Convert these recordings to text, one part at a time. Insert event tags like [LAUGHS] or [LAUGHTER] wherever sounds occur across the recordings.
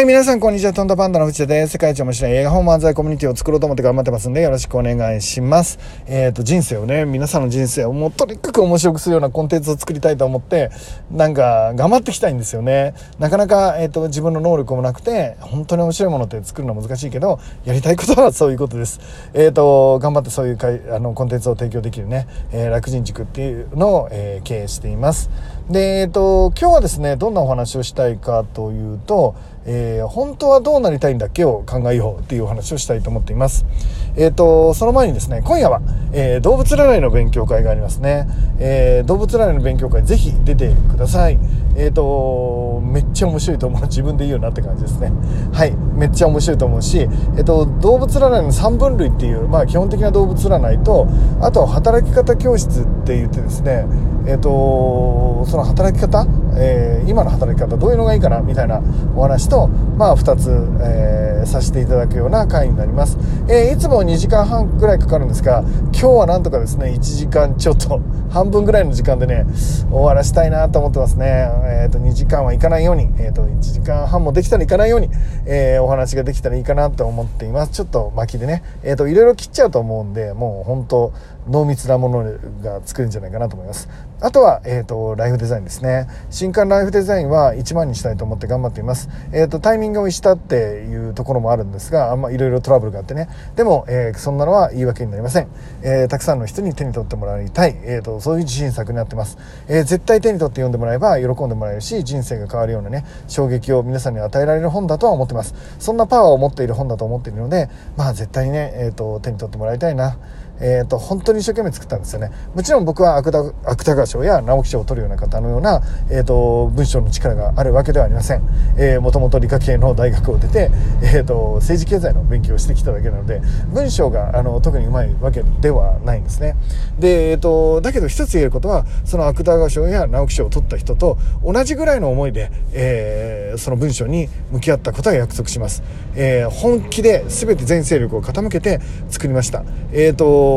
はい、皆さん、こんにちは。トンダパンダの藤田です。世界一面白い映画本漫才コミュニティを作ろうと思って頑張ってますんで、よろしくお願いします。えっ、ー、と、人生をね、皆さんの人生をもうとにかく面白くするようなコンテンツを作りたいと思って、なんか、頑張っていきたいんですよね。なかなか、えっ、ー、と、自分の能力もなくて、本当に面白いものって作るの難しいけど、やりたいことはそういうことです。えっ、ー、と、頑張ってそういうかいあのコンテンツを提供できるね、え、楽人塾っていうのを、え、経営しています。で、えっ、と、今日はですね、どんなお話をしたいかというと、えー、本当はどうなりたいんだっけを考えようっていうお話をしたいと思っています。えっ、ー、と、その前にですね、今夜は、えー、動物占いの勉強会がありますね。え動物占いの勉強会ぜひ出てください。えっ、と、めっちゃ面白いと思う。自分で言うなって感じですね。はい。めっちゃ面白いと思うし、えっ、と、動物占いの3分類っていう、まあ基本的な動物占いと、あと働き方教室って言ってですね、えっ、と、その働き方、え今の働き方どういうのがいいかなみたいなお話と、まあ、2つ、えー、させていただくような回になります、えー、いつも2時間半ぐらいかかるんですが今日はなんとかですね1時間ちょっと [LAUGHS] 半分ぐらいの時間でね終わらしたいなと思ってますね、えーと、2時間はいかないように、えーと、1時間半もできたらいかないように、え、お話ができたらいいかなと思っています。ちょっと巻きでね、えーと、といろいろ切っちゃうと思うんでもう本当濃密なものが作るんじゃないかなと思います。あとは、えーと、ライフデザインですね。新刊ライフデザインは1万にしたいと思って頑張っています、えーと、タイミングをしたっていうところもあるんですがあんまいろいろトラブルがあってね。でも、えー、そんなのは言い訳になりません、えー、たくさんの人に手に取ってもらいたい、えーと、そういう自信作になってます、え、絶対手に取って読んでもらえば喜んでもらえるし人生が変わるようなね衝撃を皆さんに与えられる本だとは思ってます。そんなパワーを持っている本だと思っているのでまあ絶対にね、えー、と手に取ってもらいたいな。えーと、本当に一生懸命作ったんですよね。もちろん僕は芥川賞や直木賞を取るような方のような、えーと、文章の力があるわけではありません、え、もともと理科系の大学を出て、えーと、政治経済の勉強をしてきただけなので文章があの特にうまいわけではないんですね。で、えー、とだけど一つ言えることはその芥川賞や直木賞を取った人と同じぐらいの思いで、えー、その文章に向き合ったことは約束します、えー、本気で全て全勢力を傾けて作りました。えっ、ー、と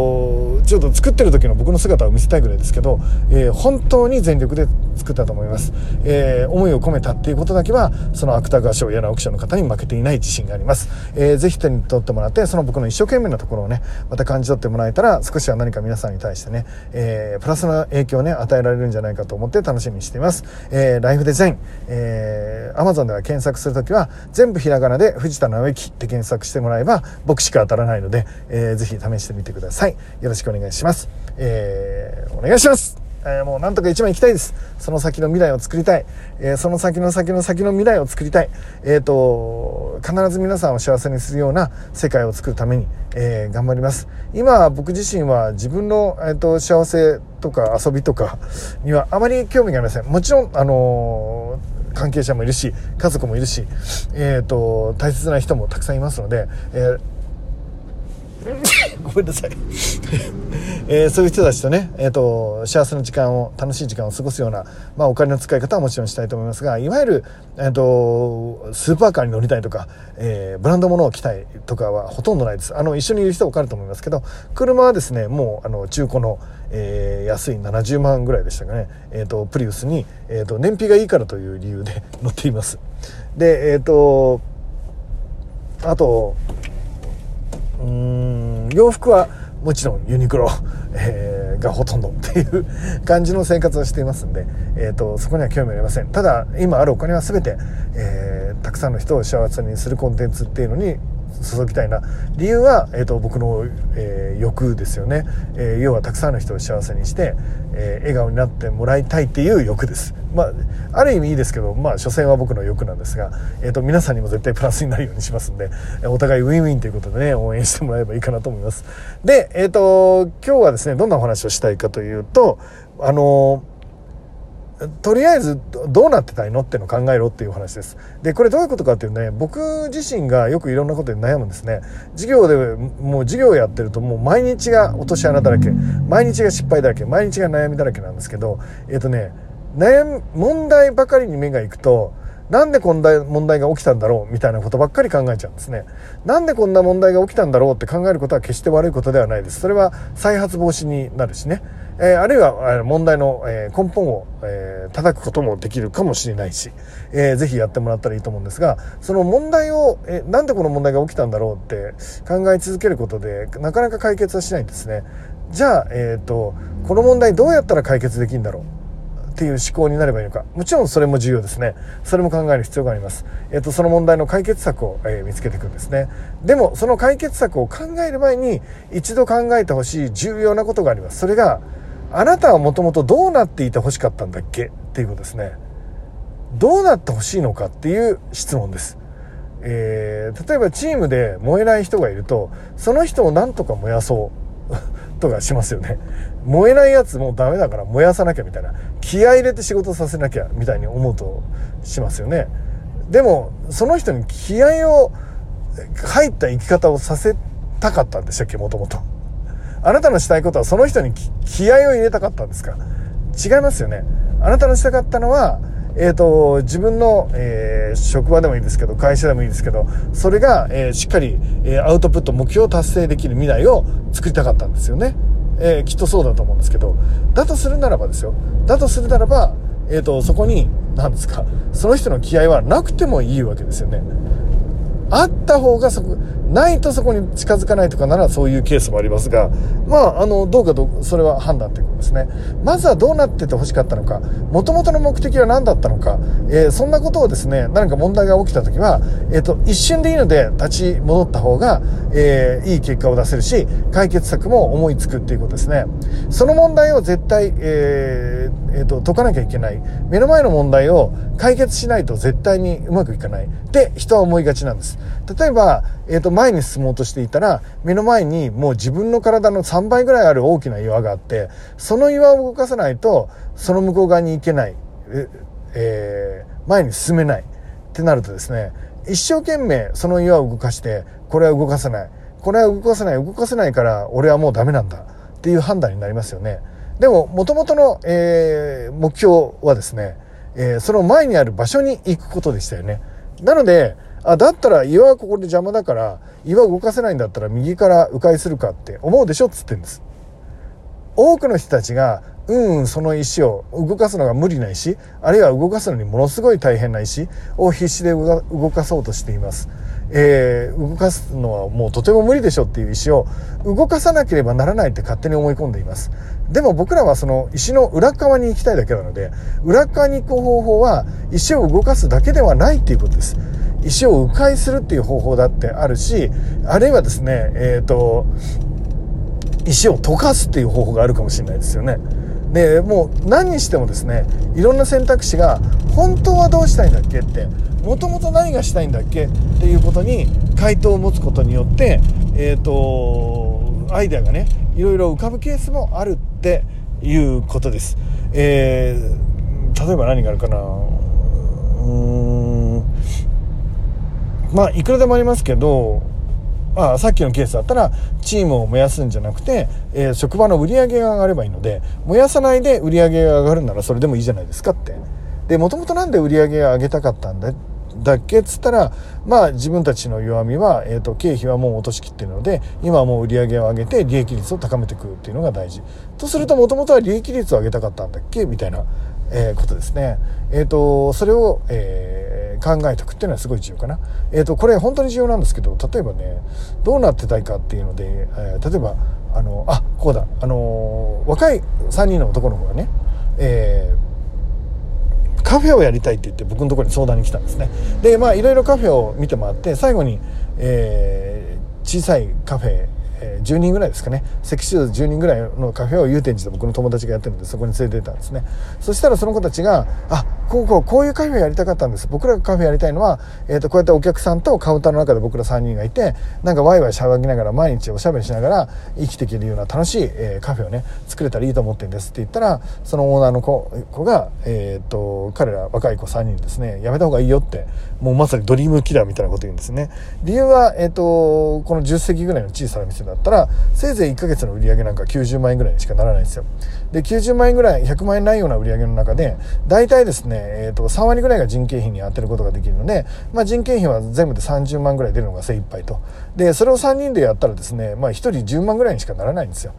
ちょっと作ってる時の僕の姿を見せたいぐらいですけど、えー、本当に全力で作ったと思います、えー、思いを込めたっていうことだけはその芥川賞や直木賞の方に負けていない自信があります、えー、ぜひ手に取ってもらってその僕の一生懸命なところをねまた感じ取ってもらえたら少しは何か皆さんに対してね、えー、プラスな影響をね与えられるんじゃないかと思って楽しみにしています、えー、ライフデザイン、えー、Amazon では検索するときは全部ひらがなで藤田直之って検索してもらえば僕しか当たらないので、えー、ぜひ試してみてください。さい。よろしくお願いします。えー、お願いしますえー、もうなんとか一番行きたいです。その先の未来を作りたい。えー、その先の先の先の未来を作りたい。えっ、ー、と、必ず皆さんを幸せにするような世界を作るために、え頑張ります。今、僕自身は自分の、えーと、幸せとか遊びとかにはあまり興味がありません。もちろん、あの関係者もいるし、家族もいるし、えっ、と、大切な人もたくさんいますので、えごめんなさい。[LAUGHS] えー、そういう人たちとね、えーと、幸せな時間を楽しい時間を過ごすような、まあ、お金の使い方はもちろんしたいと思いますがいわゆる、えーと、スーパーカーに乗りたいとか、えー、ブランド物を着たいとかはほとんどないです。あの一緒にいる人は分かると思いますけど車はですねもうあの中古の、えー、安い70万ぐらいでしたかね、えーと、プリウスに、えー、と燃費がいいからという理由で [LAUGHS] 乗っています。でえっ、とあとうん。洋服はもちろんユニクロ、[LAUGHS] えー、がほとんどっていう感じの生活をしていますんで、えーと、そこには興味ありません。ただ今あるお金は全て、えー、たくさんの人を幸せにするコンテンツっていうのに注ぎたいな。理由は、えーと、僕の、えー、欲ですよね、えー、要はたくさんの人を幸せにして、えー、笑顔になってもらいたいっていう欲です。まあある意味いいですけどまあ所詮は僕の欲なんですが、えーと、皆さんにも絶対プラスになるようにしますんでお互いウィンウィンということでね応援してもらえばいいかなと思います。でえっ、と今日はですねどんなお話をしたいかというとあのとりあえずどうなってたいのっての考えろっていう話です。で、これどういうことかっていうね、僕自身がよくいろんなことで悩むんですね。授業でもう授業をやってるともう毎日が落とし穴だらけ、毎日が失敗だらけ、毎日が悩みだらけなんですけど、えっ、ー、とね、悩み、問題ばかりに目がいくと、なんでこんな問題が起きたんだろう？みたいなことばっかり考えちゃうんですね。なんでこんな問題が起きたんだろう？って考えることは決して悪いことではないです。それは再発防止になるしね。えー、あるいは問題の、え根本を、え叩くこともできるかもしれないし、えー、ぜひやってもらったらいいと思うんですがその問題を、えなんでこの問題が起きたんだろうって考え続けることでなかなか解決はしないんですね。じゃあ、えーと、この問題どうやったら解決できるんだろう？っていう思考になればいいのか。もちろんそれも重要ですね。それも考える必要があります、えーと、その問題の解決策を、えー、見つけていくんですね。でもその解決策を考える前に一度考えてほしい重要なことがあります。それがあなたはもともとどうなっていてほしかったんだっけ？っていうことですね。どうなってほしいのかっていう質問です。えー、例えばチームで燃えない人がいるとその人を何とか燃やそう。[LAUGHS] とかしますよね。燃えないやつもうダメだから燃やさなきゃみたいな。気合入れて仕事させなきゃみたいに思うとしますよね。でもその人に気合を入った生き方をさせたかったんでしたっけ？もともと。あなたのしたいことはその人に気合を入れたかったんですか？違いますよね。あなたのしたかったのはえーと、自分の、えー、職場でもいいですけど会社でもいいですけどそれが、えー、しっかり、えー、アウトプット目標を達成できる未来を作りたかったんですよね、えー、きっとそうだと思うんですけど。だとするならばですよ。だとするならば、えーと、そこに何ですかその人の気合はなくてもいいわけですよね。あった方がそこないとそこに近づかないとかならそういうケースもありますが、まあ、あの、どうかど、それは判断ということですね。まずはどうなってて欲しかったのか、もともとの目的は何だったのか、えー、そんなことをですね、何か問題が起きた時は、えっ、ー、と、一瞬でいいので立ち戻った方が、えー、いい結果を出せるし、解決策も思いつくっていうことですね。その問題を絶対、えー、えー、と、解かなきゃいけない。目の前の問題を解決しないと絶対にうまくいかない。って人は思いがちなんです。例えば、えっ、ー、と、前に進もうとしていたら、目の前にもう自分の体の3倍ぐらいある大きな岩があって、その岩を動かさないと、その向こう側に行けない。えー、前に進めない。ってなるとですね、一生懸命その岩を動かして、これは動かせない。これは動かせない。動かせないから俺はもうダメなんだ。っていう判断になりますよね。でも、もともとの、えー、目標はですね、えー、その前にある場所に行くことでしたよね。なので、あ、だったら岩はここで邪魔だから、岩動かせないんだったら右から迂回するかって思うでしょっつってんです。多くの人たちが、うんうんその石を動かすのが無理な石、あるいは動かすのにものすごい大変な石を必死で動かそうとしています。えー、動かすのはもうとても無理でしょっていう石を動かさなければならないって勝手に思い込んでいます。でも僕らはその石の裏側に行きたいだけなので、裏側に行く方法は石を動かすだけではないっていうことです。石を迂回するっていう方法だってあるし、あるいはですね、えっ、ー、と、石を溶かすっていう方法があるかもしれないですよね。で、もう何にしてもですね、いろんな選択肢が、本当はどうしたいんだっけって、もともと何がしたいんだっけっていうことに回答を持つことによって、えっ、ー、と、アイデアがね、いろいろ浮かぶケースもあるっていうことです。えー、例えば何があるかなうーん、まあ、いくらでもありますけど、あさっきのケースだったらチームを燃やすんじゃなくて、えー、職場の売り上げが上がればいいので燃やさないで売り上げが上がるならそれでもいいじゃないですかって。でもともと何で売り上げを上げたかったんだだっけっつったらまあ自分たちの弱みは、えーと、経費はもう落としきってるので今はもう売り上げを上げて利益率を高めていくっていうのが大事。とするともともとは利益率を上げたかったんだっけ？みたいな、えー、ことですね。えっ、ー、とそれを、えー、考えておくっていうのはすごい重要かな。えっ、とこれ本当に重要なんですけど例えばねどうなってたいかっていうので、え例えばあのあこうだ。あの若い3人の男の子がねえーカフェをやりたいって言って僕のところに相談に来たんですね。でまあいろいろカフェを見てもらって最後に、えー、小さいカフェ10人ぐらいですかね。積数10人ぐらいのカフェを祐天寺で僕の友達がやってるんでそこに連れてったんですね。そしたらその子たちが「あこうこうこういうカフェやりたかったんです。僕らがカフェやりたいのは、えー、とこうやってお客さんとカウンターの中で僕ら3人がいてなんかワイワイしゃべりながら毎日おしゃべりしながら生きていけるような楽しい、え、カフェをね作れたらいいと思ってるんです。って言ったらそのオーナーの子子が、えーと、彼ら若い子3人ですねやめた方がいいよってもうまさにドリームキラーみたいなこと言うんですね。理由は、えーと、この10席ぐらいの小さな店だったらせいぜい1ヶ月の売り上げなんか90万円ぐらいにしかならないんですよ。で90万円ぐらい100万円ないような売り上げの中で大体ですね、えーと、3割ぐらいが人件費に充てることができるので、まあ、人件費は全部で30万ぐらい出るのが精一杯と。でそれを3人でやったらですね、まあ、1人10万ぐらいにしかならないんですよ。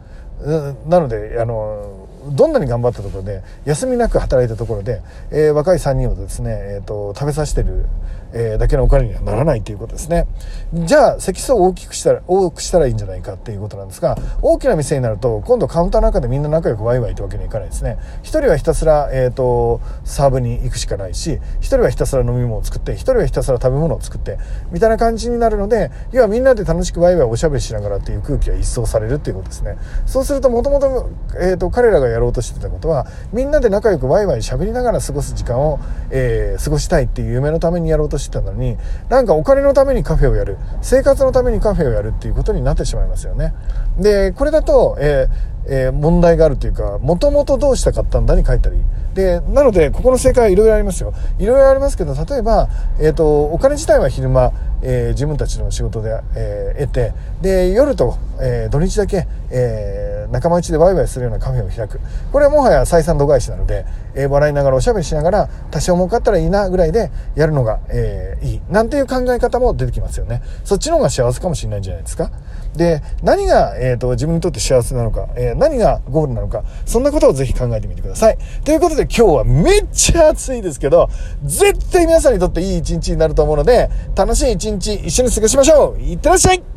なのであのどんなに頑張ったところで休みなく働いたところで、えー、若い3人をですね、えーと、食べさせてる、えー、だけのお金にはならないということですね。じゃあ席数を大きくしたら多くしたらいいんじゃないかっていうことなんですが大きな店になると今度カウンターの中でみんな仲良くワイワイってわけにはいかないですね。1人はひたすら、えーと、サーブに行くしかないし1人はひたすら飲み物を作って1人はひたすら食べ物を作ってみたいな感じになるので要はみんなで楽しくワイワイおしゃべりしながらっていう空気が一掃されるっていうことですね。そうするともともと彼らがやろうとしてたことはみんなで仲良くワイワイ喋りながら過ごす時間を、えー、過ごしたいっていう夢のためにやろうとしてたのになんかお金のためにカフェをやる生活のためにカフェをやるっていうことになってしまいますよねでこれだと、えーえー、問題があるというか、もともとどうしたかったんだに書いたり。で、なので、ここの正解はいろいろありますよ。いろいろありますけど、例えば、えっ、ー、と、お金自体は昼間、えー、自分たちの仕事で、え、得て、で、夜と、え、土日だけ、えー、仲間内でワイワイするようなカフェを開く。これはもはや採算度外視なので、えー、笑いながらおしゃべりしながら、多少儲かったらいいなぐらいでやるのが、えー、いい。なんていう考え方も出てきますよね。そっちの方が幸せかもしれないんじゃないですか。で、何が、えっ、ー、と、自分にとって幸せなのか、えー、何がゴールなのか、そんなことをぜひ考えてみてください。ということで今日はめっちゃ暑いですけど、絶対皆さんにとっていい一日になると思うので、楽しい一日一緒に過ごしましょういってらっしゃい